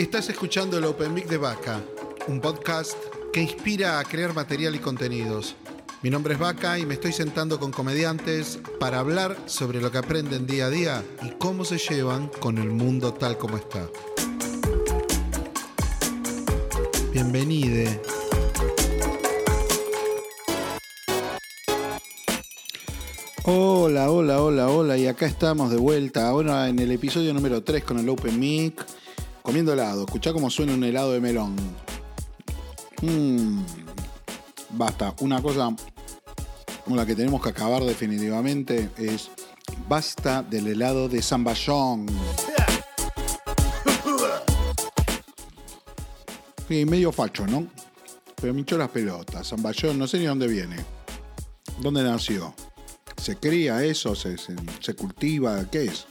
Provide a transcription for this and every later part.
Estás escuchando el Open Mic de Vaca, un podcast que inspira a crear material y contenidos. Mi nombre es Vaca y me estoy sentando con comediantes para hablar sobre lo que aprenden día a día y cómo se llevan con el mundo tal como está. Bienvenide. Hola, hola, hola, hola, y acá estamos de vuelta, ahora en el episodio número 3 con el Open Mic, comiendo helado, escuchá cómo suena un helado de melón. Mmm, basta, una cosa con la que tenemos que acabar definitivamente es basta del helado de zamballón. Sí, medio facho, ¿no? Pero me hinchó las pelotas, zamballón, no sé ni dónde viene. ¿Dónde nació? ¿Se cría eso? ¿Se, se, se cultiva? ¿Qué es?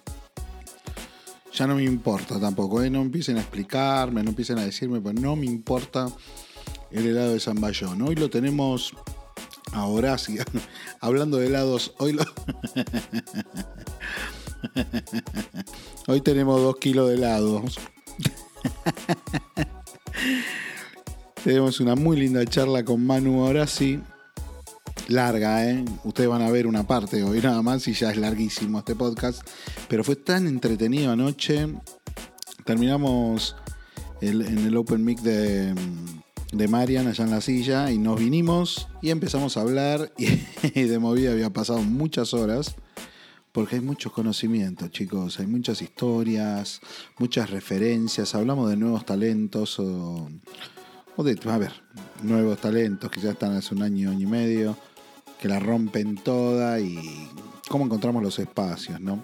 Ya no me importa tampoco, ¿eh? no empiecen a explicarme, no empiecen a decirme, pues no me importa el helado de Zamballón. Hoy lo tenemos a Horacio, hablando de helados, hoy lo... hoy tenemos dos kilos de helados. tenemos una muy linda charla con Manu Horaci larga, ¿eh? Ustedes van a ver una parte hoy nada más y ya es larguísimo este podcast. Pero fue tan entretenido anoche. Terminamos el, en el Open Mic de, de Marian allá en la silla y nos vinimos y empezamos a hablar y, de movida había pasado muchas horas. Porque hay muchos conocimientos, chicos, hay muchas historias, muchas referencias, hablamos de nuevos talentos o, o de, a ver, nuevos talentos que ya están hace un año, año y medio, que la rompen toda y cómo encontramos los espacios, ¿no?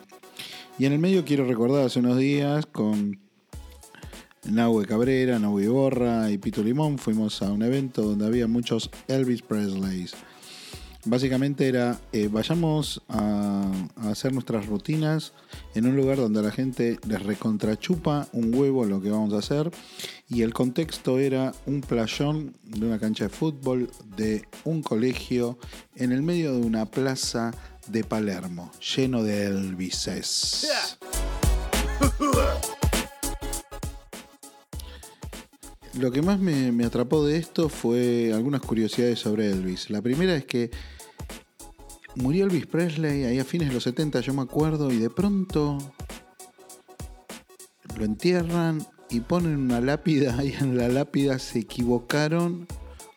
Y en el medio quiero recordar hace unos días con Nahue Cabrera, Nahue Borra y Pito Limón fuimos a un evento donde había muchos Elvis Presleys. Básicamente era, eh, vayamos a, hacer nuestras rutinas en un lugar donde la gente les recontrachupa un huevo lo que vamos a hacer. Y el contexto era un playón de una cancha de fútbol de un colegio en el medio de una plaza de Palermo, lleno de Elvises. Lo que más me, me, atrapó de esto fue algunas curiosidades sobre Elvis. La primera es que murió Elvis Presley ahí a fines de los 70, yo me acuerdo, y de pronto lo entierran y ponen una lápida y en la lápida se equivocaron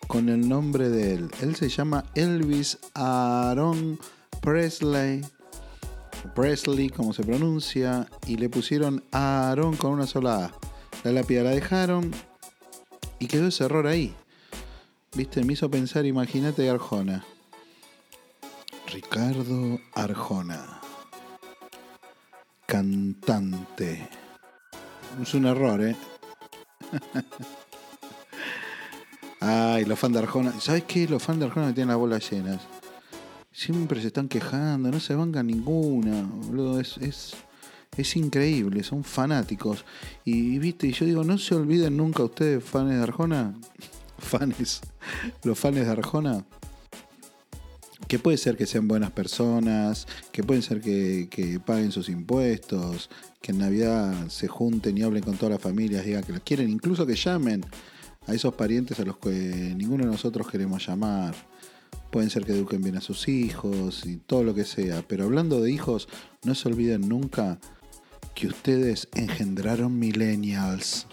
con el nombre de él. Él se llama Elvis Aaron Presley. Presley, como se pronuncia, y le pusieron Aaron con una sola A. La lápida la dejaron y quedó ese error ahí. Viste, me hizo pensar, imagínate Arjona. Ricardo Arjona. Cantante. Es un error, ¿eh? Ay, los fans de Arjona. ¿Sabes qué? Los fans de Arjona tienen las bolas llenas. Siempre se están quejando, no se banca ninguna. Es, es, es increíble, son fanáticos. Y viste, y yo digo, no se olviden nunca ustedes, fans de Arjona. Fans. Los fans de Arjona que puede ser que sean buenas personas, que pueden ser que, paguen sus impuestos, que en Navidad se junten y hablen con todas las familias, digan que los quieren, incluso que llamen a esos parientes a los que ninguno de nosotros queremos llamar. Pueden ser que eduquen bien a sus hijos y todo lo que sea. Pero hablando de hijos, no se olviden nunca que ustedes engendraron millennials.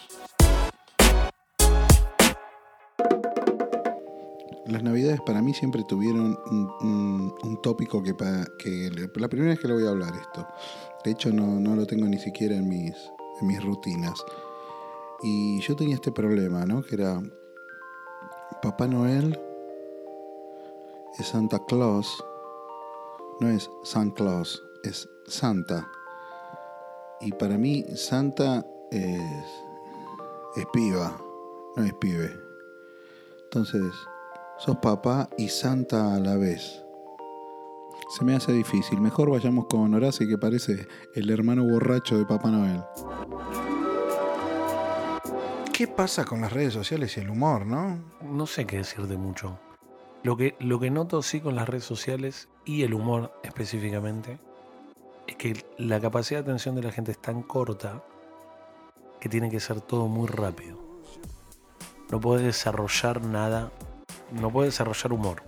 Las navidades para mí siempre tuvieron un, tópico que, que la primera vez que le voy a hablar esto. De hecho no, no lo tengo ni siquiera en mis, en mis rutinas. Y yo tenía este problema, ¿no? Que era Papá Noel es Santa Claus. No es San Claus, es Santa. Y para mí Santa es, es piba, no es pibe. Entonces, sos papá y santa a la vez. Se me hace difícil. Mejor vayamos con Horacio que parece el hermano borracho de Papá Noel. ¿Qué pasa con las redes sociales y el humor, no? No sé qué decir de mucho. Lo que, lo que noto sí con las redes sociales y el humor específicamente es que la capacidad de atención de la gente es tan corta que tiene que ser todo muy rápido. No puedes desarrollar nada, no puedes desarrollar humor.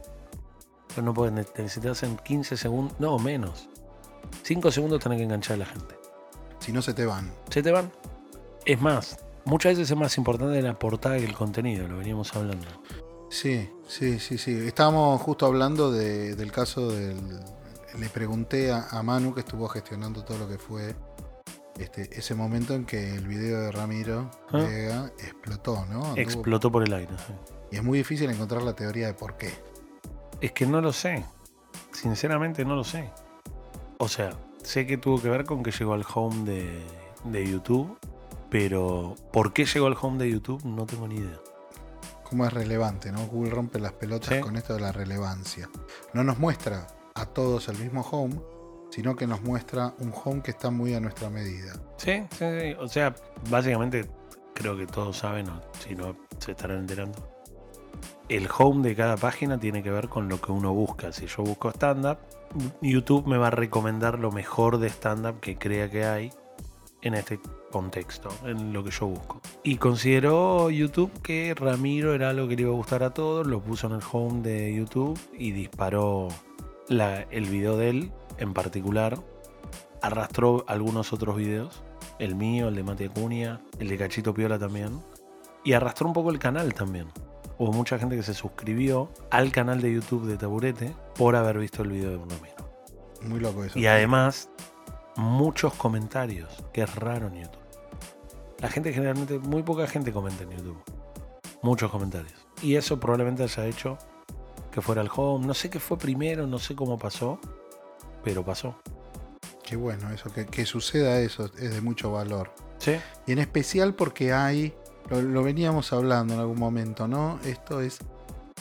Pero no puedes, necesitas en 15 segundos, no menos. 5 segundos tenés que enganchar a la gente. Si no se te van. Se te van. Es más, muchas veces es más importante la portada que el contenido, lo veníamos hablando. Sí, sí, sí, sí. Estábamos justo hablando de- del caso del. Le pregunté a, a Manu que estuvo gestionando todo lo que fue este, ese momento en que el video de Ramiro Ah. Vega explotó, ¿no? Anduvo- Explotó por el aire. sí. Y es muy difícil encontrar la teoría de por qué. Es que no lo sé. Sinceramente no lo sé. O sea, sé que tuvo que ver con que llegó al home de, de YouTube, pero ¿por qué llegó al home de YouTube? No tengo ni idea. Cómo es relevante, ¿no? Google rompe las pelotas Sí. con esto de la relevancia. No nos muestra a todos el mismo home, sino que nos muestra un home que está muy a nuestra medida. Sí, sí, sí. O sea, básicamente creo que todos saben, o si no se estarán enterando. El home de cada página tiene que ver con lo que uno busca. Si yo busco stand-up, YouTube me va a recomendar lo mejor de stand-up que crea que hay en este contexto, en lo que yo busco. Y consideró YouTube que Ramiro era algo que le iba a gustar a todos, lo puso en el home de YouTube y disparó el video de él en particular. Arrastró algunos otros videos, el mío, el de Mati Acuña, el de Cachito Piola también. Y arrastró un poco el canal también. Hubo mucha gente que se suscribió al canal de YouTube de Taburete por haber visto el video de Ramiro. Muy loco eso. Y además, muchos comentarios, que es raro en YouTube. La gente generalmente, muy poca gente comenta en YouTube. Muchos comentarios. Y eso probablemente haya hecho que fuera el home. No sé qué fue primero, no sé cómo pasó, pero pasó. Qué bueno eso, que, que suceda eso es de mucho valor. Sí, Y en especial porque hay, lo, lo veníamos hablando en algún momento, ¿no? Esto es,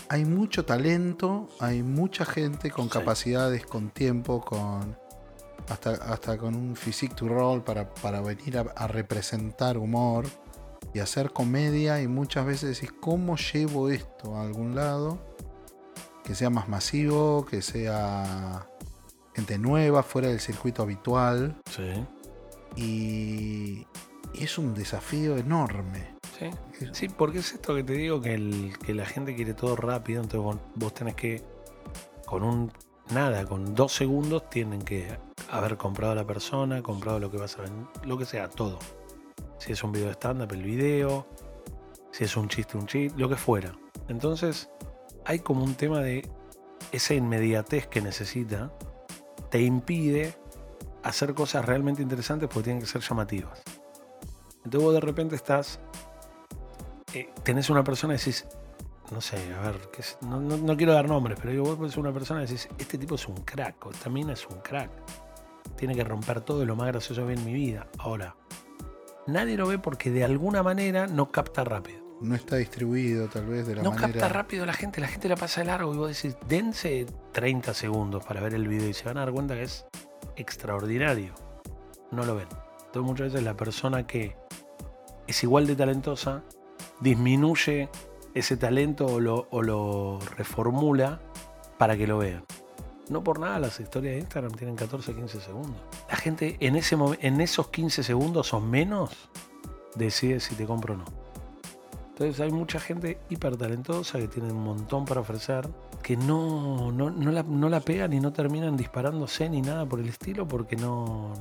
hay mucho talento, hay mucha gente con Sí. capacidades, con tiempo, con hasta, hasta con un physique to roll para, para venir a, a representar humor y hacer comedia y muchas veces decís, ¿cómo llevo esto a algún lado? Que sea más masivo, que sea gente nueva, fuera del circuito habitual. sí, Y, y es un desafío enorme. Sí. Porque es esto que te digo, que, la gente quiere todo rápido, entonces vos, vos tenés que, con un, nada, con dos segundos tienen que haber comprado a la persona, comprado lo que vas a vender, lo que sea, todo. Si es un video de stand-up, el video, si es un chiste, un chiste, lo que fuera. Entonces, hay como un tema de esa inmediatez que necesita, te impide hacer cosas realmente interesantes porque tienen que ser llamativas. Entonces vos de repente estás eh, tenés una persona y decís, no sé, a ver, qué es- no, no- no quiero dar nombres, pero digo, vos ves una persona y decís, este tipo es un crack, o esta mina es un crack. Tiene que romper todo y lo más gracioso que vi en mi vida. Ahora, nadie lo ve porque de alguna manera no capta rápido. No está distribuido tal vez de la No manera. capta rápido la gente, la gente la pasa de largo y vos decís, dense 30 segundos para ver el video y se van a dar cuenta que es extraordinario. No lo ven. Entonces muchas veces la persona que es igual de talentosa disminuye ese talento o lo, reformula para que lo vean. No por nada las historias de Instagram tienen 14, 15 segundos. La gente en, ese en esos 15 segundos o menos decide si te compro o no. Entonces hay mucha gente hiper talentosa que tiene un montón para ofrecer, que no, no, no la, no la pegan y no terminan disparándose ni nada por el estilo, porque no,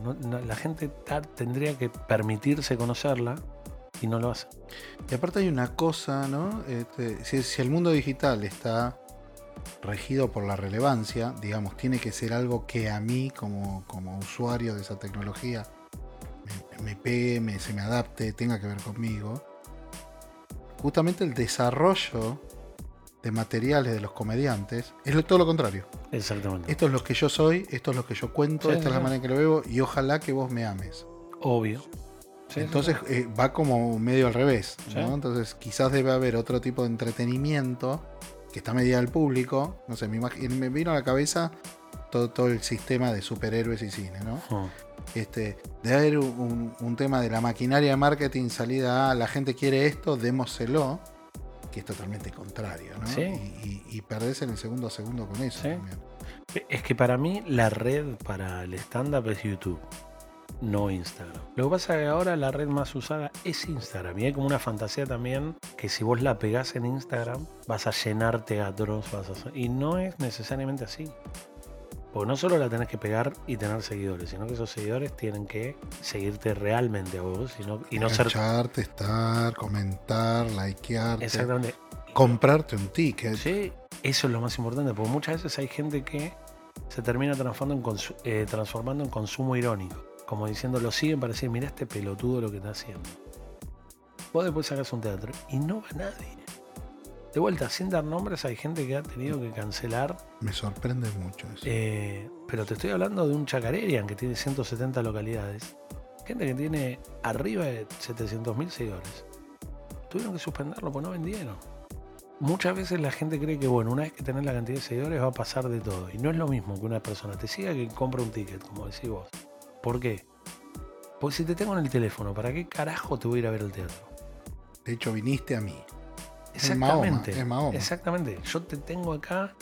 la gente tendría que permitirse conocerla y no lo hace. Y aparte hay una cosa, ¿no? Este, si, si el mundo digital está regido por la relevancia, digamos, tiene que ser algo que a mí como, como usuario de esa tecnología me, me pegue, me- se me adapte, tenga que ver conmigo. Justamente el desarrollo de materiales de los comediantes es todo lo contrario. Exactamente. Esto es lo que yo soy, esto es lo que yo cuento, Sí, esta es la manera en que lo veo y ojalá que vos me ames. Obvio. Sí, Entonces sí. eh, va como medio al revés. ¿no? Entonces quizás debe haber otro tipo de entretenimiento que está medida del público. No sé, me, me vino a la cabeza todo, todo el sistema de superhéroes y cine, ¿no? Mm. Este, debe haber un, tema de la maquinaria de marketing salida a la gente quiere esto, démoselo, que es totalmente contrario, ¿no? Sí. Y, y, y perdés en el segundo a segundo con eso también. Es que para mí la red para el stand-up es YouTube. No Instagram. Lo que pasa es que ahora la red más usada es Instagram. Y hay como una fantasía también que si vos la pegás en Instagram, vas a llenar teatros, vas a... Y no es necesariamente así. Porque no solo la tenés que pegar y tener seguidores, sino que esos seguidores tienen que seguirte realmente a vos sino, y no ser. estar, comentar, likearte. Exactamente. Comprarte un ticket. Sí, eso es lo más importante, porque muchas veces hay gente que se termina transformando en, eh, transformando en consumo irónico. Como diciendo, lo siguen para decir, mira este pelotudo lo que está haciendo. Vos después sacas un teatro y no va nadie. De vuelta, sin dar nombres, hay gente que ha tenido que cancelar. Me sorprende mucho eso. Eh, pero te estoy hablando de un Chacarerian que tiene 170 localidades. Gente que tiene arriba de 700.000 seguidores. Tuvieron que suspenderlo porque no vendieron. Muchas veces la gente cree que, bueno, una vez que tenés la cantidad de seguidores va a pasar de todo. Y no es lo mismo que una persona te siga que compra un ticket, como decís vos. ¿Por qué? Porque si te tengo en el teléfono, ¿para qué carajo te voy a ir a ver el teatro? De hecho, viniste a mí. Exactamente. Exactamente. Yo te tengo acá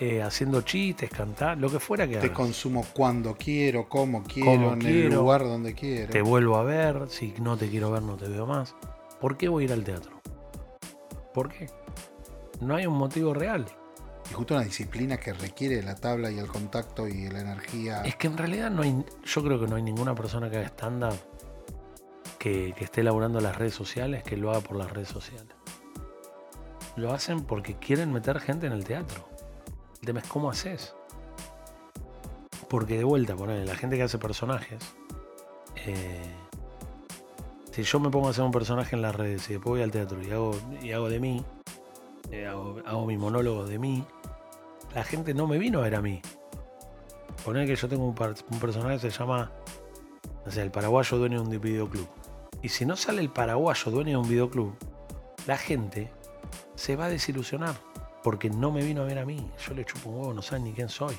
eh, haciendo chistes, cantar, lo que fuera que Te consumo cuando quiero, como quiero, en el lugar donde quiero. Te vuelvo a ver, si no te quiero ver no te veo más. ¿Por qué voy a ir al teatro? ¿Por qué? No hay un motivo real. Y justo una disciplina que requiere la tabla y el contacto y la energía. Es que en realidad no hay, yo creo que no hay ninguna persona que haga stand-up que, esté elaborando las redes sociales que lo haga por las redes sociales lo hacen porque quieren meter gente en el teatro. El tema es cómo haces. Porque de vuelta, poner la gente que hace personajes. Eh, si yo me pongo a hacer un personaje en las redes y después voy al teatro y hago, y hago de mí, eh, hago, mi monólogo de mí, la gente no me vino a ver a mí. Poner que yo tengo un, un personaje que se llama, no sé, el paraguayo dueño de un videoclub. Y si no sale el paraguayo dueño de un videoclub, la gente se va a desilusionar porque no me vino a ver a mí. Yo le chupo un huevo, no saben ni quién soy.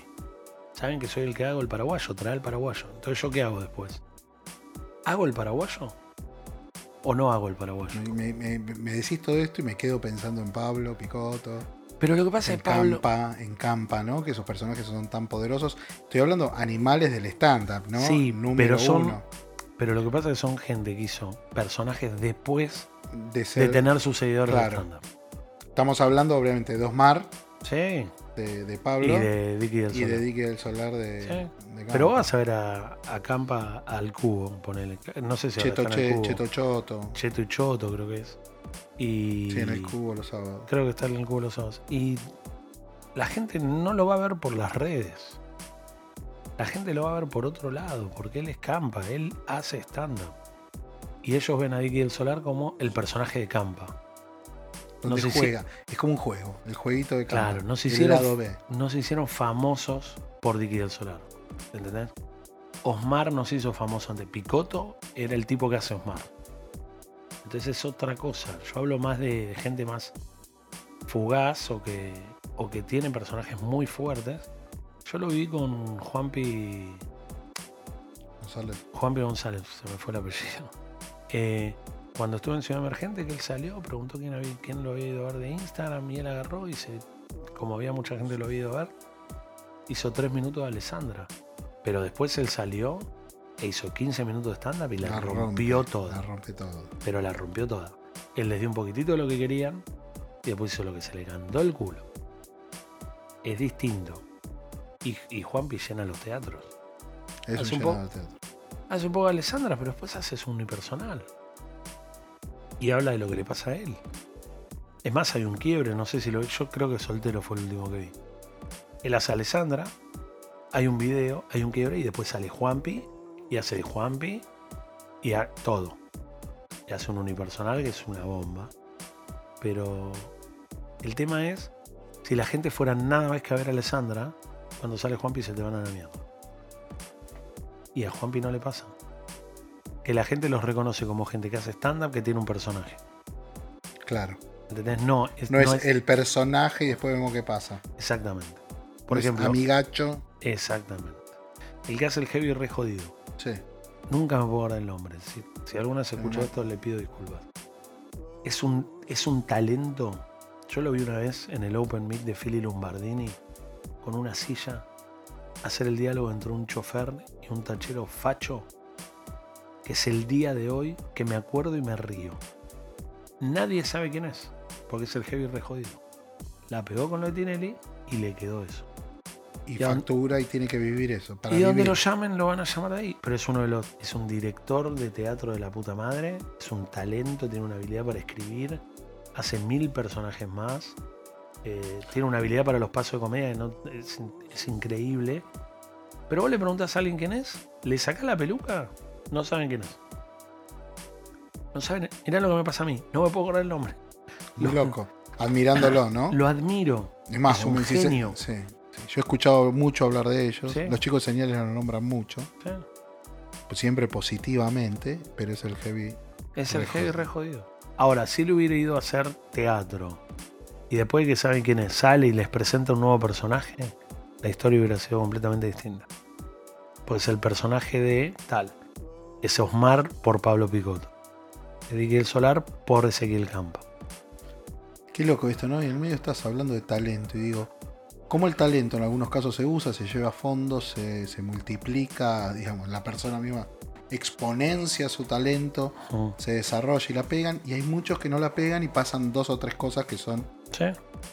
Saben que soy el que hago el paraguayo, trae el paraguayo. Entonces, ¿yo qué hago después? ¿Hago el paraguayo? ¿O no hago el paraguayo? Me, decís todo esto y me quedo pensando en Pablo, Picoto. Pero lo que pasa es Pablo. Campa, en Campa, ¿no? Que esos personajes son tan poderosos. Estoy hablando animales del stand-up, ¿no? Sí, Número pero son. Pero lo que pasa es que son gente que hizo personajes después de, tener sus seguidores de stand-up. Estamos hablando, obviamente, de Osmar. Sí. De, Pablo. Y de Dicky del Solar. Y de Dicky del Solar de, Pero vas a ver a, Campa al cubo, ponele. No sé si Cheto, che, Cheto Choto. Cheto y Choto, creo que es. Y, sí, en el cubo los sábados. Creo que está en el cubo los sábados. Y la gente no lo va a ver por las redes. La gente lo va a ver por otro lado, porque él es Campa, él hace stand-up. Y ellos ven a Dicky del Solar como el personaje de Campa no se juega. Es como un juego, el jueguito de Claro, no se, hicieron, no se hicieron famosos por Dicky del Solar. ¿Entendés? Osmar nos hizo famoso ante Picoto, era el tipo que hace Osmar. Entonces es otra cosa. Yo hablo más de, gente más fugaz o que, o que tiene personajes muy fuertes. Yo lo vi con Juanpi. González. Juanpi González, se me fue el apellido. Eh, cuando estuve en Ciudad Emergente, que él salió, preguntó quién, había, quién lo había ido a ver de Instagram y él agarró y se, como había mucha gente lo había ido a ver, hizo tres minutos de Alessandra. Pero después él salió e hizo 15 minutos de stand-up y la, rompió toda. La rompió todo. Pero la rompió toda. Él les dio un poquitito de lo que querían y después hizo lo que se le cantó el culo. Es distinto. Y, y Juanpi llena los teatros. Es hace un, poco, hace un poco Alessandra, pero después haces un unipersonal y habla de lo que le pasa a él. Es más, hay un quiebre, no sé si lo yo creo que Soltero fue el último que vi. Él hace a Alessandra, hay un video, hay un quiebre y después sale Juanpi y hace de Juanpi y todo. Y hace un unipersonal que es una bomba. Pero el tema es, si la gente fuera nada más que a ver a Alessandra, cuando sale Juanpi se te van a dar miedo. Y a Juanpi no le pasa que la gente los reconoce como gente que hace stand-up que tiene un personaje. Claro. ¿Entendés? No, es, no, es, el personaje y después vemos qué pasa. Exactamente. Por ejemplo. Amigacho. Exactamente. El que hace el heavy re jodido. Sí. Nunca me puedo acordar el nombre. Si, alguna se escucha esto, le pido disculpas. Es un, es un talento. Yo lo vi una vez en el Open Meet de Philly Lombardini con una silla hacer el diálogo entre un chofer y un tachero facho que es el día de hoy que me acuerdo y me río. Nadie sabe quién es, porque es el heavy re jodido. La pegó con lo de Tinelli y le quedó eso. Y factura y tiene que vivir eso. Para y donde vivir. lo llamen lo van a llamar de ahí. Pero es uno de los. Es un director de teatro de la puta madre. Es un talento, tiene una habilidad para escribir. Hace mil personajes más. eh, tiene una habilidad para los pasos de comedia que no- es, es increíble. Pero vos le preguntás a alguien quién es, le sacás la peluca, no saben quién es. No saben. Mirá lo que me pasa a mí. No me puedo acordar el nombre. Muy Lo- loco. Admirándolo, ¿no? Lo admiro. es más, es un decís- genio. sí, sí. Yo he escuchado mucho hablar de ellos. Sí. Los chicos señales lo nombran mucho. ¿sí? pues siempre positivamente, pero es el heavy. Es el heavy re jodido. Ahora, si le hubiera ido a hacer teatro y después de que saben quién es, sale y les presenta un nuevo personaje, la historia hubiera sido completamente distinta. Pues el personaje de tal es Osmar por Pablo Picotto, Ezequiel Solar por Ezequiel Campa. Qué loco esto, ¿no? Y en el medio estás hablando de talento y digo, ¿cómo el talento en algunos casos se usa, se lleva a fondo, se, se multiplica, digamos, la persona misma exponencia su talento, se desarrolla y la pegan, y hay muchos que no la pegan y pasan dos o tres cosas que son Sí.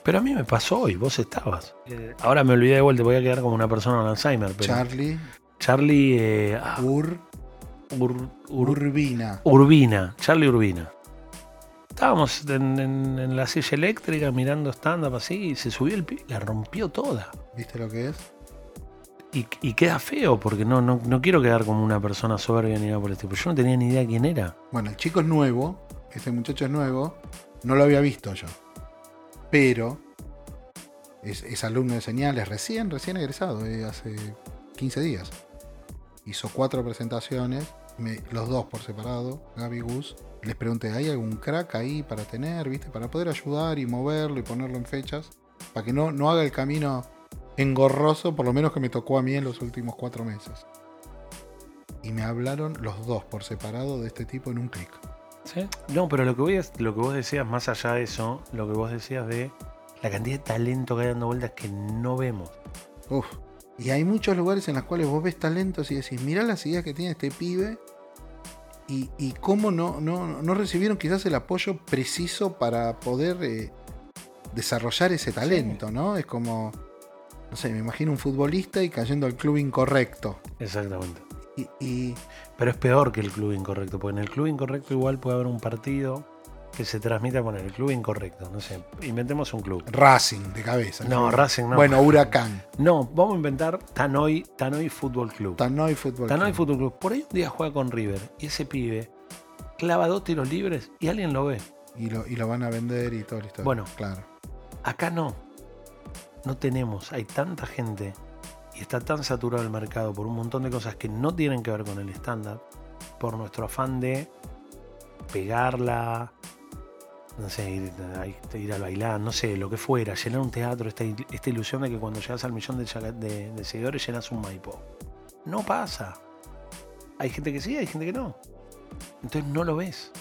Pero a mí me pasó hoy, vos estabas. Eh, ahora me olvidé de vuelta, voy a quedar como una persona con Alzheimer. Pero Charlie, Charlie eh, ah, Ur, Ur- Ur- Urbina. Urbina, Charlie Urbina. Estábamos en, en- en la silla eléctrica mirando stand-up así y se subió el pibe, la rompió toda. ¿Viste lo que es? Y, y queda feo porque no, no, no quiero quedar como una persona soberbia ni nada por el tipo. Yo no tenía ni idea quién era. Bueno, el chico es nuevo, este muchacho es nuevo, no lo había visto yo. Pero es, es alumno de señales, recién, recién egresado, eh, hace 15 días. Hizo cuatro presentaciones, me- los dos por separado, Gaby y Gus. Les pregunté, ¿hay algún crack ahí para tener, viste? Para poder ayudar y moverlo y ponerlo en fechas. Para que no, no haga el camino engorroso, por lo menos que me tocó a mí en los últimos cuatro meses. Y me hablaron los dos por separado de este tipo en un clic. ¿Sí? No, pero lo que, voy a- lo que vos decías, más allá de eso, lo que vos decías de la cantidad de talento que hay dando vueltas que no vemos. Uf. Y hay muchos lugares en los cuales vos ves talentos y decís, mirá las ideas que tiene este pibe y, y cómo no, no, no recibieron quizás el apoyo preciso para poder eh, desarrollar ese talento, ¿no? Es como, no sé, me imagino un futbolista y cayendo al club incorrecto. Exactamente. Y, y- Pero es peor que el club incorrecto, porque en el club incorrecto igual puede haber un partido que se transmita con el club incorrecto. No sé, inventemos un club. Racing de cabeza. No, Club. Racing no. Bueno, Huracán. No, vamos a inventar Tanoi, Tanoi Fútbol Club. Tannoy Fútbol Club. Fútbol Club. Por ahí un día juega con River y ese pibe clava dos tiros libres y alguien lo ve. Y lo, y lo van a vender y todo listo. Bueno. claro. Acá no. No tenemos. Hay tanta gente y está tan saturado el mercado por un montón de cosas que no tienen que ver con el estándar. Por nuestro afán de pegarla. No sé, ir, a- ir al bailar, no sé, lo que fuera, llenar un teatro, esta, esta ilusión de que cuando llegas al millón de, chaga- de- de seguidores llenas un Maipo. No pasa. Hay gente que sí, hay gente que no. Entonces no lo ves.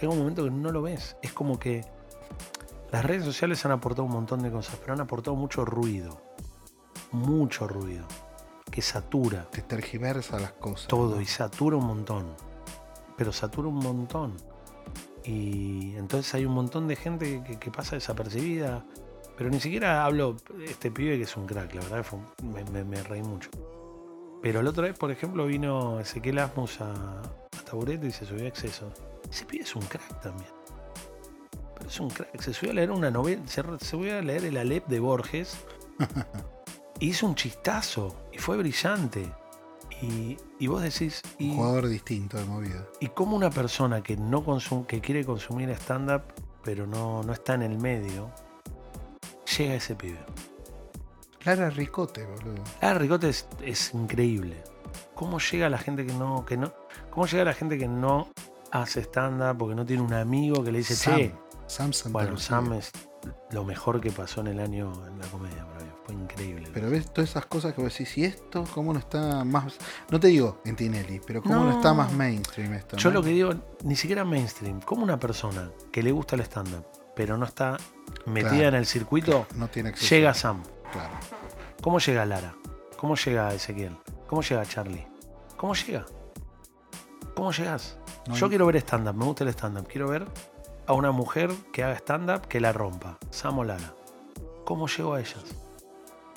Llega un momento que no lo ves. Es como que las redes sociales han aportado un montón de cosas, pero han aportado mucho ruido. Mucho ruido. Que satura Te tergiversa las cosas. todo ¿no? y satura un montón. Pero satura un montón. Y entonces hay un montón de gente que, que pasa desapercibida. Pero ni siquiera hablo de este pibe que es un crack, la verdad que fue un- me, me- me reí mucho. Pero la otra vez, por ejemplo, vino Ezequiel Asmus a, a Taburete y se subió a exceso. Ese pibe es un crack también. Pero es un crack. Se subió a leer una novela, se, se subió a leer el Alep de Borges. y hizo un chistazo. Y fue brillante. Y, y vos decís. Un Y, jugador distinto de movida. y cómo una persona que no consum- que quiere consumir stand-up, pero no, no está en el medio, llega a ese pibe. Lara Ricote, boludo. Ah, Ricote es, es increíble. ¿Cómo llega la gente que no, que no, cómo llega la gente que no hace stand-up porque no tiene un amigo que le dice, Sam, che, Sam Santa bueno, Lucía. Sam es lo mejor que pasó en el año en la comedia Pero ves todas esas cosas que vos decís, ¿y esto cómo no está más.? No te digo en Tinelli, pero cómo no, No. está más mainstream esto. Yo ¿no? lo que digo, ni siquiera mainstream, como una persona que le gusta el stand-up, pero no está metida Claro, en el circuito, No tiene acceso. llega Sam. Claro. ¿Cómo llega Lara? ¿Cómo llega Ezequiel? ¿Cómo llega Charlie? ¿Cómo llega? ¿Cómo llegás? No Yo quiero ver stand-up, me gusta el stand-up. Quiero ver a una mujer que haga stand-up que la rompa. Samo Lara. ¿Cómo llego a ellas?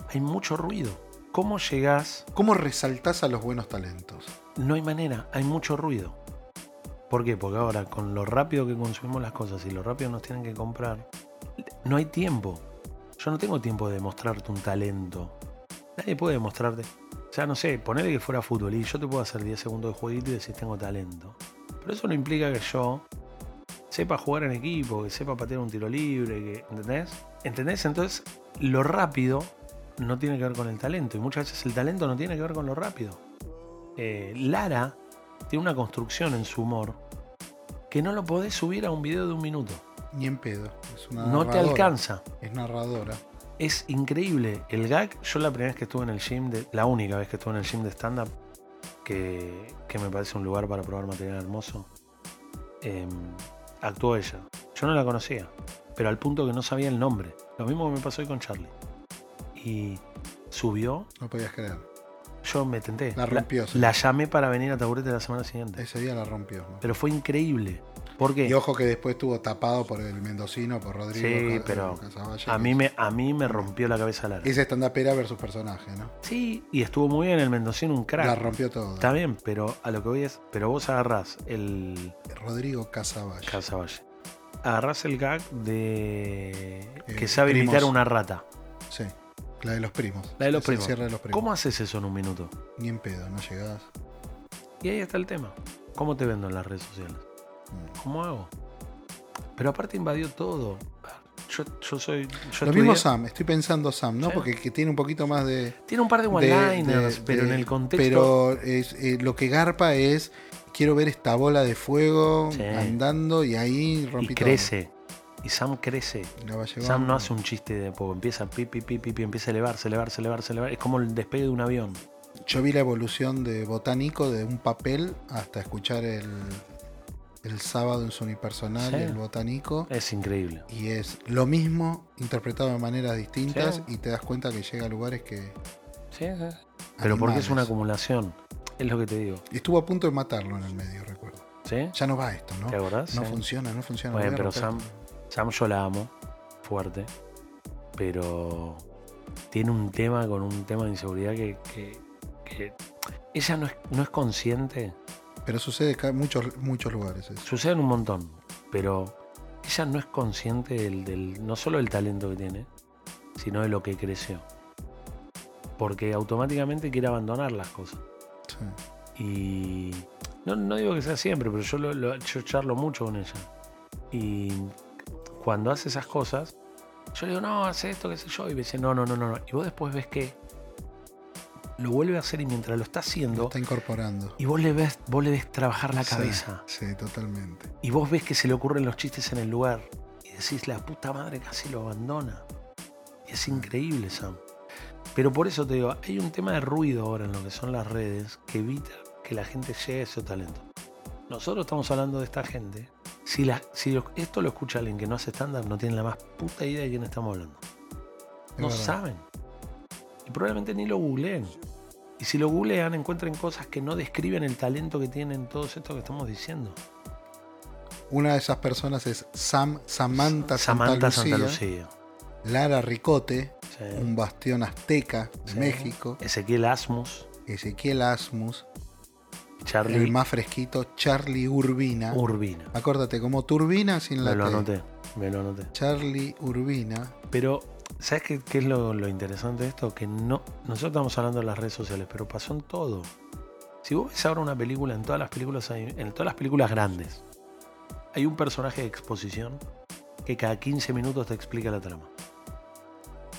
Hay mucho ruido. ¿Cómo llegás? ¿Cómo resaltás a los buenos talentos? No hay manera, hay mucho ruido. ¿Por qué? Porque ahora, con lo rápido que consumimos las cosas y lo rápido nos tienen que comprar, no hay tiempo. Yo no tengo tiempo de mostrarte un talento. Nadie puede demostrarte. O sea, no sé, ponele que fuera fútbol y yo te puedo hacer 10 segundos de jueguito y decir tengo talento. Pero eso no implica que yo sepa jugar en equipo, que sepa patear un tiro libre, que, ¿entendés? ¿Entendés? Entonces, lo rápido no tiene que ver con el talento y muchas veces el talento no tiene que ver con lo rápido. Eh, Lara tiene una construcción en su humor que no lo podés subir a un video de un minuto. Ni en pedo. Es una No te alcanza. Es narradora. Es increíble. El gag, yo la primera vez que estuve en el gym, de, la única vez que estuve en el gym de stand-up, que, que me parece un lugar para probar material hermoso, em, actuó ella. Yo no la conocía, pero al punto que no sabía el nombre. Lo mismo que me pasó hoy con Charlie. Y subió, No podías creer. yo me tenté. La rompió, sí. la llamé para venir a Taburete la semana siguiente. Ese día la rompió. ¿no? Pero fue increíble. Porque Y ojo que después estuvo tapado por el mendocino, por Rodrigo. Sí, pero Casavalle, a mí, me, a mí me rompió la cabeza Lara. Es stand-upera versus personaje, ¿no? Sí, y estuvo muy bien el mendocino, un crack. La rompió todo. Está bien, pero a lo que voy es. Pero vos agarrás el. Rodrigo Casavalle. Casavalle. Agarrás el gag de. Eh, que sabe imitar una rata. Sí. La de los primos. La de los el primos. cierre de los primos. ¿Cómo haces eso en un minuto? Ni en pedo, no llegás. Y ahí está el tema. ¿Cómo te vendo en las redes sociales? Mm. ¿Cómo hago? Pero aparte invadió todo. Yo, yo soy. Yo Lo mismo Sam, estoy pensando Sam, ¿no? Sí. Porque que tiene un poquito más de. Tiene un par de one-liners, pero de- en el contexto. Pero es, eh, lo que garpa es. Quiero ver esta bola de fuego Sí. andando y ahí y rompí todo. Y Sam crece. Va. Sam no hace un chiste de poco, empieza pi, pi, pi, pi, pi, empieza a elevarse, elevarse, elevarse, elevarse. Es como el despegue de un avión. Yo vi la evolución de Botánico de un papel hasta escuchar el, el sábado en su unipersonal, Sí. el Botánico. Es increíble. Y es lo mismo interpretado de maneras distintas Sí. y te das cuenta que llega a lugares que. Sí, Pero porque es una acumulación. Es lo que te digo. Y estuvo a punto de matarlo en el medio, recuerdo. ¿Sí? Ya no va esto, ¿no? ¿Te acordás? No Sí. funciona, no funciona. Bueno, pero Sam-. Sam yo la amo. Fuerte. Pero tiene un tema con un tema de inseguridad que, que- que ella no es, no es consciente. Pero sucede en muchos, muchos lugares eso. Sucede en un montón. Pero ella no es consciente del, del- no solo del talento que tiene, sino de lo que creció. Porque automáticamente quiere abandonar las cosas. Sí. Y no, no digo que sea siempre, pero yo, lo, lo- yo charlo mucho con ella. Y cuando hace esas cosas, yo le digo, no, hace esto, qué sé yo. Y me dice, no, no, no, no. no. Y vos después ves que lo vuelve a hacer y mientras lo está Lo haciendo, está incorporando. y vos le ves, vos le ves trabajar la Sí, cabeza. Sí, totalmente. Y vos ves que se le ocurren los chistes en el lugar. Y decís, la puta madre casi lo abandona. Y es increíble, Sam. Pero por eso te digo, hay un tema de ruido ahora en lo que son las redes que evita que la gente llegue a ese talento. Nosotros estamos hablando de esta gente. Si, la, si lo- esto lo escucha alguien que no hace estándar, no tiene la más puta idea de quién estamos hablando. No saben. Y probablemente ni lo googleen. Y si lo googlean, encuentren cosas que no describen el talento que tienen todos estos que estamos diciendo. Una de esas personas es Sam Samantha, Samantha Santa, Santa Lucía, Lucía. Lara Ricote, Sí. un bastión azteca de Sí. México, Ezequiel Asmus, Ezequiel Asmus, Charlie el más fresquito, Charlie Urbina. Urbina. Acórdate, como turbina sin la Me lo T. anoté, me lo anoté. Charlie Urbina. Pero, ¿sabes qué, qué es lo, lo interesante de esto? Que no, nosotros estamos hablando de las redes sociales, pero pasó en todo. Si vos ves ahora una película, en todas las películas, hay- en todas las películas grandes, hay un personaje de exposición que cada 15 minutos te explica la trama.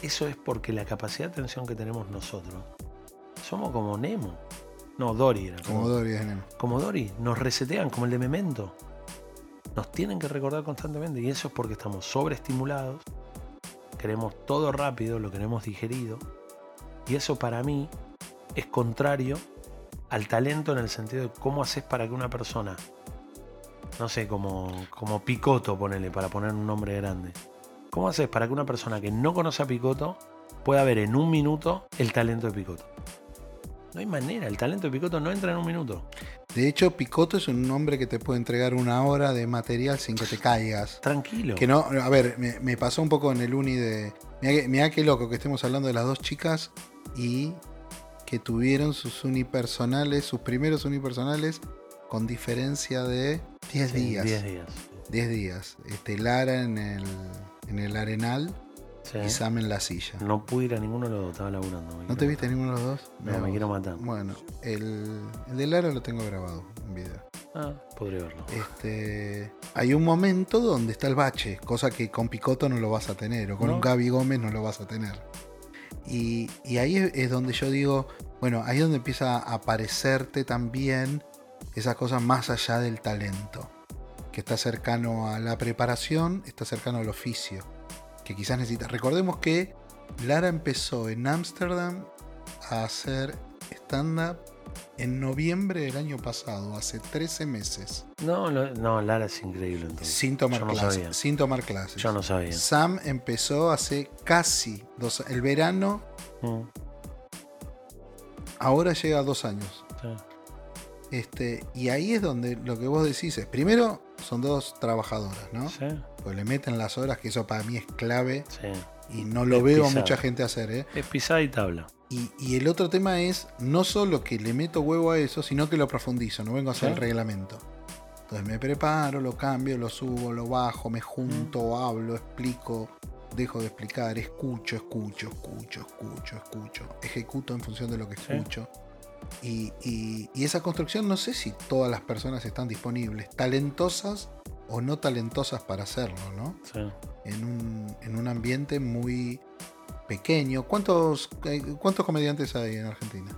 Eso es porque la capacidad de atención que tenemos nosotros, somos como Nemo. No, Dory era. Como Dory como Dory, nos resetean como el de Memento. Nos tienen que recordar constantemente y eso es porque estamos sobreestimulados, queremos todo rápido, lo queremos digerido y eso para mí es contrario al talento en el sentido de cómo haces para que una persona, no sé, como, como Picoto, ponele, para poner un nombre grande, ¿cómo haces para que una persona que no conoce a Picoto pueda ver en un minuto el talento de Picoto? No hay manera, el talento de Picoto no entra en un minuto. De hecho, Picoto es un hombre que te puede entregar una hora de material sin que te caigas. Tranquilo. Que no, a ver, me, me pasó un poco en el uni de. Mirá, mirá qué loco que estemos hablando de las dos chicas y que tuvieron sus unipersonales, sus primeros unipersonales, con diferencia de 10 Sí, días. 10 días. 10 días. Este, Lara en el, en el arenal Sí. y Sam en la silla. No pude ir a ninguno de los dos, estaba laburando. ¿No te viste matar. ninguno de los dos? No, me quiero matar. Bueno, el, el de Lara lo tengo grabado en video. Ah, podría verlo. Este, hay un momento donde está el bache, cosa que con Picoto no lo vas a tener, o con No. un Gaby Gómez no lo vas a tener. Y, y ahí es, es donde yo digo, bueno, ahí es donde empieza a aparecerte también esa cosa más allá del talento, que está cercano a la preparación, está cercano al oficio, que quizás necesita. Recordemos que Lara empezó en Ámsterdam a hacer stand-up en noviembre del año pasado, hace 13 meses. No, lo- no, Lara es increíble entonces. Sin tomar no clases. sabía. Sin tomar clases. Yo no sabía. Sam empezó hace casi dos El verano, Mm, ahora llega a dos años. sí. Este, y ahí es donde lo que vos decís es, primero, son dos trabajadoras, ¿no? Sí, Le meten las horas, que eso para mí es clave sí. y no lo Es veo a mucha gente hacer, ¿eh? Es pisada y tabla. Y, y el otro tema es, no solo que le meto huevo a eso, sino que lo profundizo, no vengo a hacer Sí. el reglamento. Entonces me preparo, lo cambio, lo subo, lo bajo, me junto, hablo, explico, dejo de explicar, escucho, escucho, escucho, escucho, escucho, ejecuto en función de lo que Sí. escucho. Y, y- y esa construcción no sé si todas las personas están disponibles, talentosas o no talentosas para hacerlo, ¿no? Sí. en un, en un ambiente muy pequeño. ¿Cuántos, eh, ¿Cuántos comediantes hay en Argentina?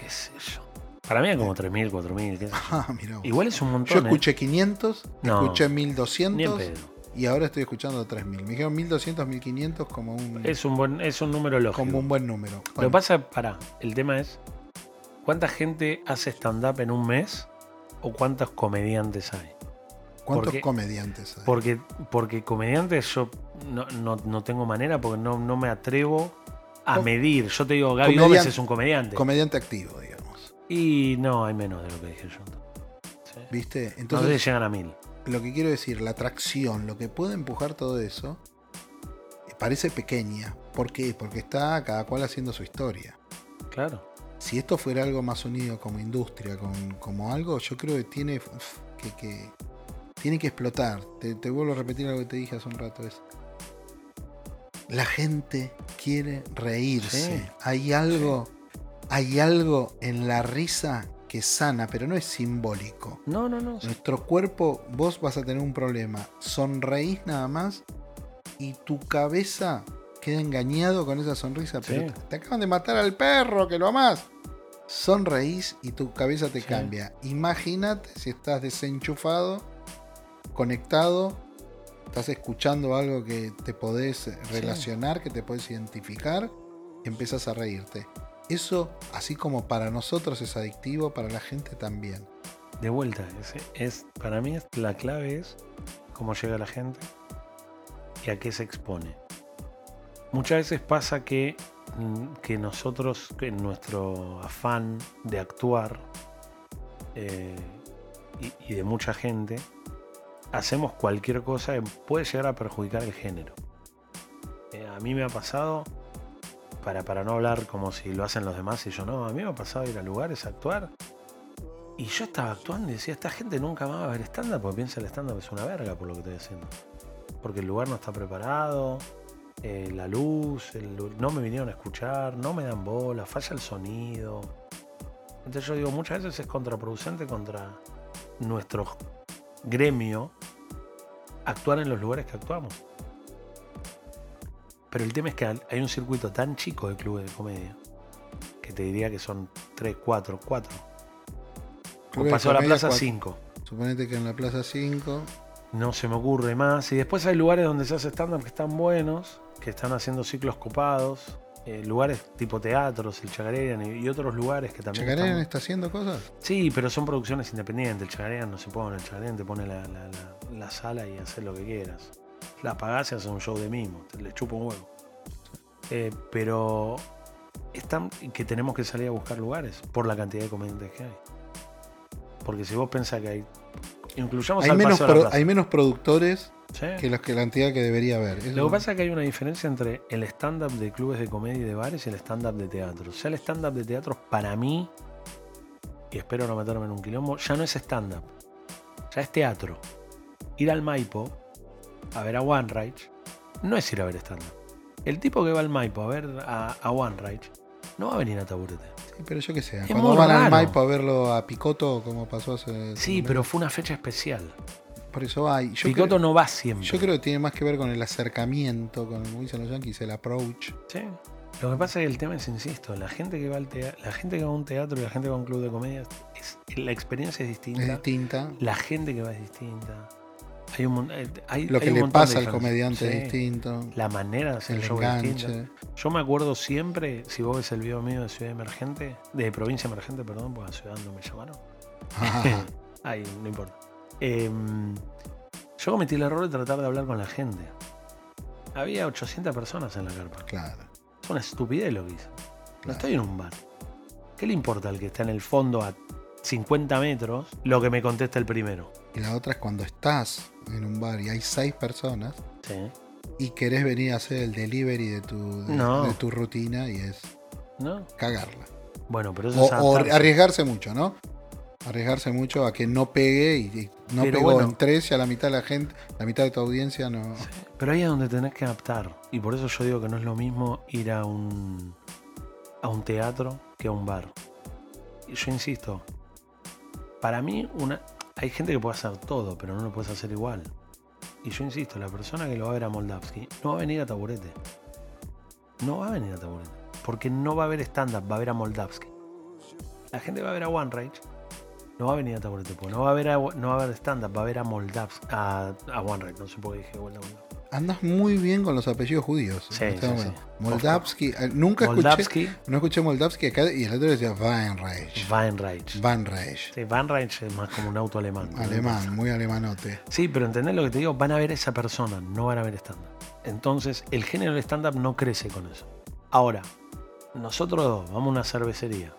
¿Qué sé yo? Para mí es como 3.000, 4.000, qué sé yo. Ah, mira vos. Igual es un montón. Yo ¿eh? escuché 500, No, escuché Ni en 1200 pedo. y ahora estoy escuchando 3000. Me dijeron 1200, 1500 como un, Es un, buen, es un número lógico. como un buen número. Lo que pasa, pará, el tema es, ¿cuánta gente hace stand-up en un mes o cuántos comediantes hay? ¿Cuántos porque- comediantes hay? Porque, porque comediantes yo no, no- no tengo manera porque no, no me atrevo a medir. Yo te digo, Gaby Gómez es un comediante. Comediante activo, digamos. y no, hay menos de lo que dije yo. Sí. ¿Viste? Entonces, llegan a mil. lo que quiero decir, la atracción, lo que puede empujar todo eso, eh, parece pequeña. ¿Por qué? Porque está cada cual haciendo su historia. Claro. si esto fuera algo más unido como industria, con- como algo, yo creo que tiene que- tiene que explotar. Te, te vuelvo a repetir algo que te dije hace un rato. Es, la gente quiere reírse. Sí. Hay algo, hay algo en la risa que sana, pero no es simbólico. No, no, no. Nuestro cuerpo, vos vas a tener un problema. Sonreís nada más y tu cabeza queda engañado con esa sonrisa. Pero te, te acaban de matar al perro, que lo amás. Sonreís y tu cabeza te cambia. Imagínate si estás desenchufado, conectado, estás escuchando algo que te podés relacionar, que te podés identificar, y empiezas a reírte. Eso, así como para nosotros es adictivo, para la gente también. De vuelta, es, es- para mí la clave es cómo llega la gente y a qué se expone. Muchas veces pasa que, mm, que nosotros, en nuestro afán de actuar eh, y, y de mucha gente, hacemos cualquier cosa que puede llegar a perjudicar el género. Eh, a mí me ha pasado, para, para no hablar como si lo hacen los demás y yo no, a mí me ha pasado ir a lugares a actuar y yo estaba actuando y decía, esta gente nunca va a ver stand-up porque piensa el stand-up es una verga por lo que estoy haciendo. Porque el lugar no está preparado, eh, la luz, no me vinieron a escuchar, no me dan bola, falla el sonido. Entonces yo digo, muchas veces es contraproducente contra nuestro gremio actuar en los lugares que actuamos. Pero el tema es que hay un circuito tan chico de clubes de comedia que te diría que son 3, 4, 4. Club de Pasó a la Plaza cuatro. 5. Suponete que en la Plaza 5. No se me ocurre más. Y después hay lugares donde se hace stand-up que están buenos, que están haciendo ciclos copados. Eh, lugares tipo teatros, el Chagarén y, otros lugares que también. ¿Chacarén están- está haciendo cosas? Sí, pero son producciones independientes. El Chagarén no se pone, el Chagarén te pone la, la- la- la sala y haces lo que quieras. La pagás y haces un show de mimo, te le chupa un huevo. Eh, pero están que tenemos que salir a buscar lugares por la cantidad de comediantes que hay. Porque si vos pensás que hay. Incluyamos Hay al menos, Paseo de la pro- Plaza. hay menos productores Sí. que los que la cantidad que debería haber. Eso- Lo que pasa es que hay una diferencia entre el stand-up de clubes de comedia y de bares y el stand-up de teatro. O sea, el stand-up de teatro para mí, y espero no meterme en un quilombo, ya no es stand-up. Ya es teatro. Ir al Maipo a ver a One Rage no es ir a ver stand-up. El tipo que va al Maipo a ver a, a One Rage no va a venir a taburete. Sí, pero yo qué sé. Es Cuando van al. Maipo a verlo a Picoto, como pasó hace. Sí, pero fue una fecha especial. Por eso hay. Yo Picoto creo, no va siempre. yo creo que tiene más que ver con el acercamiento, con como dicen los yankees, el approach. Sí. Lo que pasa es que el tema es, insisto, la gente que va al teatro, la gente que va a un teatro y la gente que va a un club de comedia, es, la experiencia es distinta. Es distinta. La gente que va es distinta. Hay un, eh, hay, Lo hay que un le pasa al comediante Sí. distinto. La manera de hacer El el show enganche. Yo me acuerdo siempre, si vos ves el video mío de Ciudad Emergente, de Provincia Emergente, perdón, porque a Ciudad no me llamaron. Ajá. Ay, no importa. Em, yo cometí el error de tratar de hablar con la gente. Había 800 personas en la carpa. claro. Es una estupidez lo que hice. No Claro. estoy en un bar. ¿Qué le importa al que está en el fondo a 50 metros lo que me contesta el primero? Y la otra es cuando estás en un bar y hay seis personas Sí. y querés venir a hacer el delivery de tu, de, No. de tu rutina y es ¿No? cagarla. Bueno, pero eso O, es o adaptarse. arriesgarse mucho, ¿no? Arriesgarse mucho a que no pegue y, y no Pero pegó bueno. en tres y a la mitad de la gente, la mitad de tu audiencia no. Pero ahí es donde tenés que adaptar. Y por eso yo digo que no es lo mismo ir a un, a un teatro que a un bar. Y yo insisto, para mí una, hay gente que puede hacer todo, pero no lo puedes hacer igual. Y yo insisto, la persona que lo va a ver a Moldavsky no va a venir a Taburete. No va a venir a Taburete. Porque no va a ver stand-up, va a ver a Moldavsky. La gente va a ver a One Rage. No va a venir a Taburete, no va a ver, no va a ver stand-up, va a ver a Moldavsky. A, One Rage, no sé por qué dije vuelta Moldavsky. Andas muy bien con los apellidos judíos. Sí, este sí, sí. Moldavsky. eh, Nunca escuché, Moldavsky, no escuché Moldavsky acá y el otro decía Van Reich. Van Reich. Van Reich. Sí, Van Reich es más como un auto alemán. ¿no? Alemán, muy alemanote. Sí, pero entendés lo que te digo, van a ver a esa persona, no van a ver stand-up. Entonces, el género del stand-up no crece con eso. Ahora, nosotros dos vamos a una cervecería,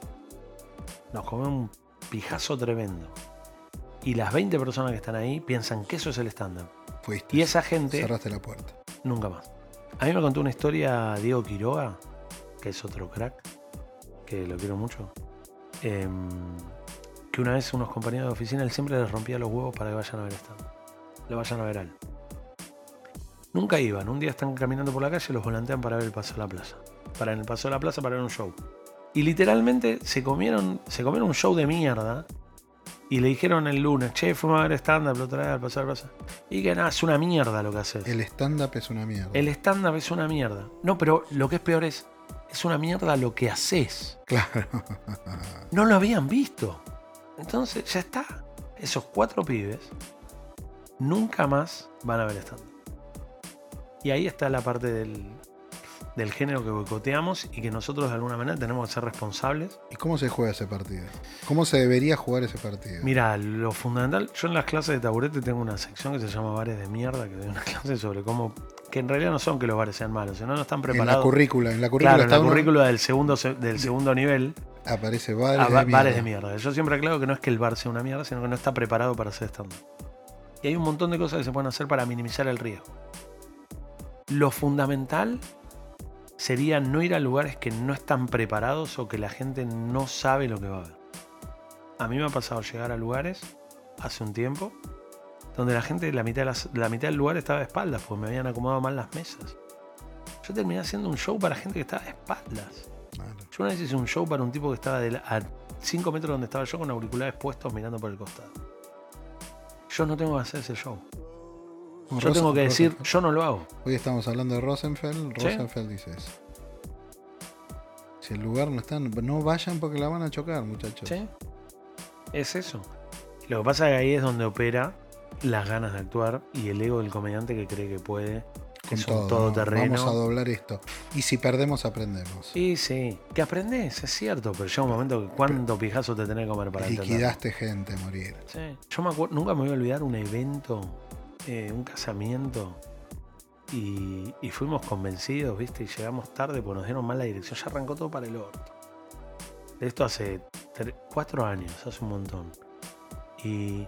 nos comemos un pijazo tremendo. Y las 20 personas que están ahí piensan que eso es el stand-up. Fuiste. Y esa gente, Cerraste la puerta. nunca más. A mí me contó una historia Diego Quiroga, que es otro crack, que lo quiero mucho. em, que una vez unos compañeros de oficina, él siempre les rompía los huevos para que vayan a ver stand Le vayan a ver a él. Nunca iban. Un día están caminando por la calle y los volantean para ver el paso de la plaza. Para en el paso de la plaza para ver un show. Y literalmente se comieron, se comieron un show de mierda. Y le dijeron el lunes, che, fuimos a ver stand-up, lo trae al la plaza. Y que nada, es una mierda lo que haces. El stand-up es una mierda. El stand-up es una mierda. No, pero lo que es peor es, es una mierda lo que haces. Claro. No lo habían visto. Entonces, ya está. Esos cuatro pibes nunca más van a ver stand-up. Y ahí está la parte del, del género que boicoteamos y que nosotros de alguna manera tenemos que ser responsables. ¿Y cómo se juega ese partido? ¿Cómo se debería jugar ese partido? Mira, lo fundamental, yo en las clases de taburete tengo una sección que se llama bares de mierda, que doy una clase sobre cómo, que en realidad no son que los bares sean malos, sino no están en la preparados. currícula, en la currícula Claro, en está la uno- currícula del segundo, se- del segundo nivel aparece bares, a de, ba- mierda. bares de mierda. Yo siempre aclaro que no es que el bar sea una mierda, sino que no está preparado para hacer stand Y hay un montón de cosas que se pueden hacer para minimizar el riesgo. Lo fundamental sería no ir a lugares que no están preparados o que la gente no sabe lo que va a ver. A mí me ha pasado llegar a lugares hace un tiempo donde la gente, la mitad, de las- la mitad del lugar estaba de espaldas porque me habían acomodado mal las mesas. Yo terminé haciendo un show para gente que estaba de espaldas. Claro. Yo una vez hice un show para un tipo que estaba de la- a 5 metros donde estaba yo con auriculares puestos mirando por el costado. Yo no tengo que hacer ese show. Yo Rosen- tengo que decir, Rosenfeld. yo no lo hago. Hoy estamos hablando de Rosenfeld. Sí. Rosenfeld dice eso. Si el lugar no está, no vayan porque la van a chocar, muchachos. ¿Sí? Es eso. Lo que pasa es que ahí es donde opera las ganas de actuar y el ego del comediante que cree que puede, que es todo. un ¿no? todoterreno. Vamos a doblar esto. Y si perdemos, aprendemos. Sí, sí. Que aprendes, es cierto, pero llega un momento que cuánto pijazo te tenés que comer para. Liquidaste gente, morir. Sí. Yo me acuerdo, nunca me voy a olvidar un evento, eh, un casamiento, y, y fuimos convencidos, ¿viste? Y llegamos tarde porque nos dieron mal la dirección. Ya arrancó todo para el orto. Esto hace cuatro años, hace un montón. Y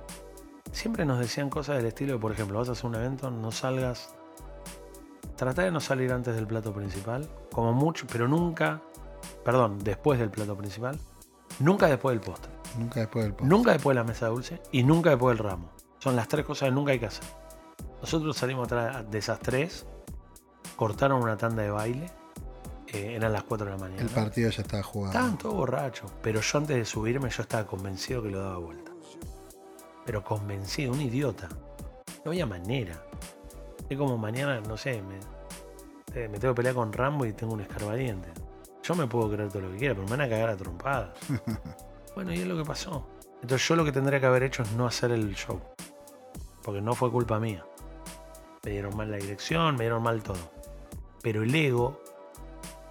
siempre nos decían cosas del estilo de, por ejemplo, vas a hacer un evento, no salgas. Trata de no salir antes del plato principal, como mucho, pero nunca, perdón, después del plato principal, nunca después del postre, Nunca después del podcast. nunca después de la mesa dulce y nunca después del ramo. Son las tres cosas que nunca hay que hacer. Nosotros salimos atrás de esas tres, cortaron una tanda de baile, eh, eran las 4 de la mañana. El partido ya estaba jugado. Estaban todos borrachos, pero yo antes de subirme yo estaba convencido que lo daba vuelta. Pero convencido, un idiota. No había manera. Es como mañana, no sé, me, eh, me tengo que pelear con Rambo y tengo un escarbadiente. Yo me puedo creer todo lo que quiera, pero me van a cagar a trompadas. bueno, y es lo que pasó. Entonces yo lo que tendría que haber hecho es no hacer el show. Porque no fue culpa mía. Me dieron mal la dirección, me dieron mal todo. Pero el ego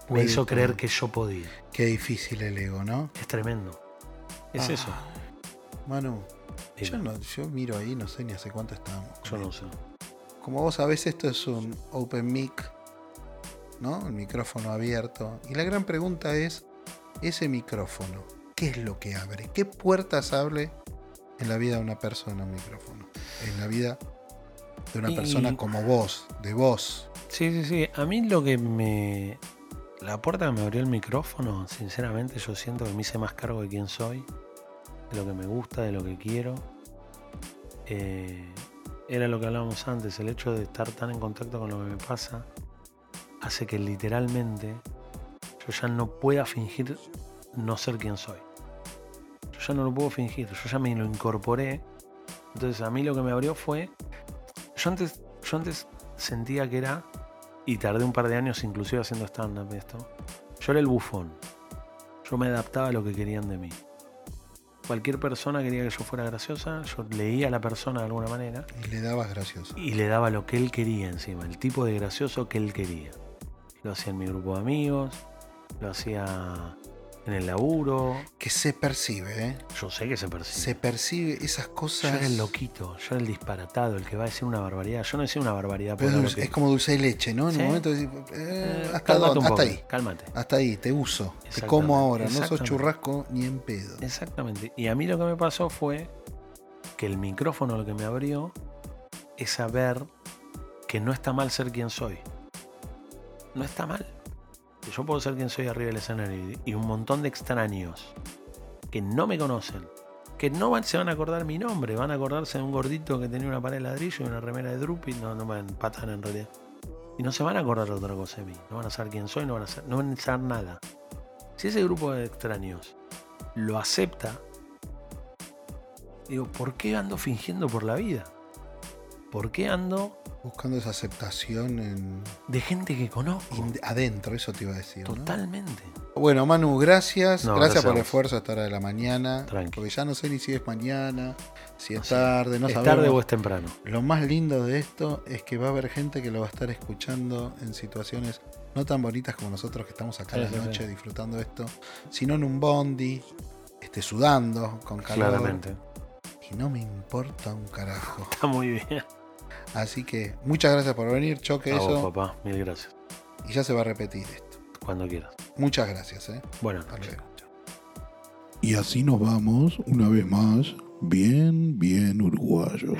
me hizo todo. creer que yo podía. Qué difícil el ego, ¿no? Es tremendo. Es Ah, eso. Manu, yo, no, yo miro ahí, no sé ni hace cuánto estábamos. Yo no sé. Como vos sabés, esto es un open mic, ¿no? El micrófono abierto. Y la gran pregunta es, ese micrófono, ¿qué es lo que abre? ¿Qué puertas abre en la vida de una persona un micrófono? En la vida de una Y- persona como vos, de vos. Sí, sí, sí. A mí lo que me. La puerta que me abrió el micrófono, sinceramente, yo siento que me hice más cargo de quién soy, de lo que me gusta, de lo que quiero. Eh, era lo que hablábamos antes, el hecho de estar tan en contacto con lo que me pasa hace que literalmente yo ya no pueda fingir no ser quien soy. Yo ya no lo puedo fingir, yo ya me lo incorporé. Entonces a mí lo que me abrió fue... Yo antes, yo antes sentía que era, y tardé un par de años inclusive haciendo stand-up esto, yo era el bufón. Yo me adaptaba a lo que querían de mí. Cualquier persona quería que yo fuera graciosa, yo leía a la persona de alguna manera Y le dabas gracioso. y le daba lo que él quería encima, el tipo de gracioso que él quería. Lo hacía en mi grupo de amigos, lo hacía en el laburo, Que se percibe, ¿eh? yo sé que se percibe. Se percibe esas yo cosas. era el loquito, yo era el disparatado, el que va a decir una barbaridad. Yo no decía una barbaridad Pero es, lo dulce- que- es como dulce de leche, ¿no? En Sí. un momento decís, eh, Eh, hasta, dónde? hasta ahí. Cálmate. Hasta ahí, te uso. Te como ahora. No sos churrasco ni en pedo. Exactamente. Y a mí lo que me pasó fue que el micrófono lo que me abrió es saber que no está mal ser quien soy. No está mal. Yo puedo ser quien soy arriba del escenario y- un montón de extraños que no me conocen, que no van- se van a acordar mi nombre, van a acordarse de un gordito que tenía una pared de ladrillo y una remera de Drupi, no, no van patan en realidad. Y no se van a acordar de otra cosa de mí. No van a saber quién soy, no van a no van a saber nada. Si ese grupo de extraños lo acepta, digo, ¿por qué ando fingiendo por la vida? ¿Por qué ando Buscando esa aceptación en, de gente que conozco? in- adentro, eso te iba a decir. ¿no? Totalmente. Bueno, Manu, gracias. No, gracias gracias por el esfuerzo a esta hora de la mañana. Tranqui. Porque ya no sé ni si es mañana, si es tarde, no es sabemos. tarde o es temprano. Lo más lindo de esto es que va a haber gente que lo va a estar escuchando en situaciones no tan bonitas como nosotros que estamos acá a la sí. noche disfrutando esto, sino en un bondi, este, sudando con calor. Claramente. Y no me importa un carajo. Está muy bien. Así que muchas gracias por venir, choque A vos, eso. papá. Mil gracias. Y ya se va a repetir esto. Cuando quieras. Muchas gracias, ¿eh? Buenas noches. Y así nos vamos, una vez más, bien, bien uruguayos.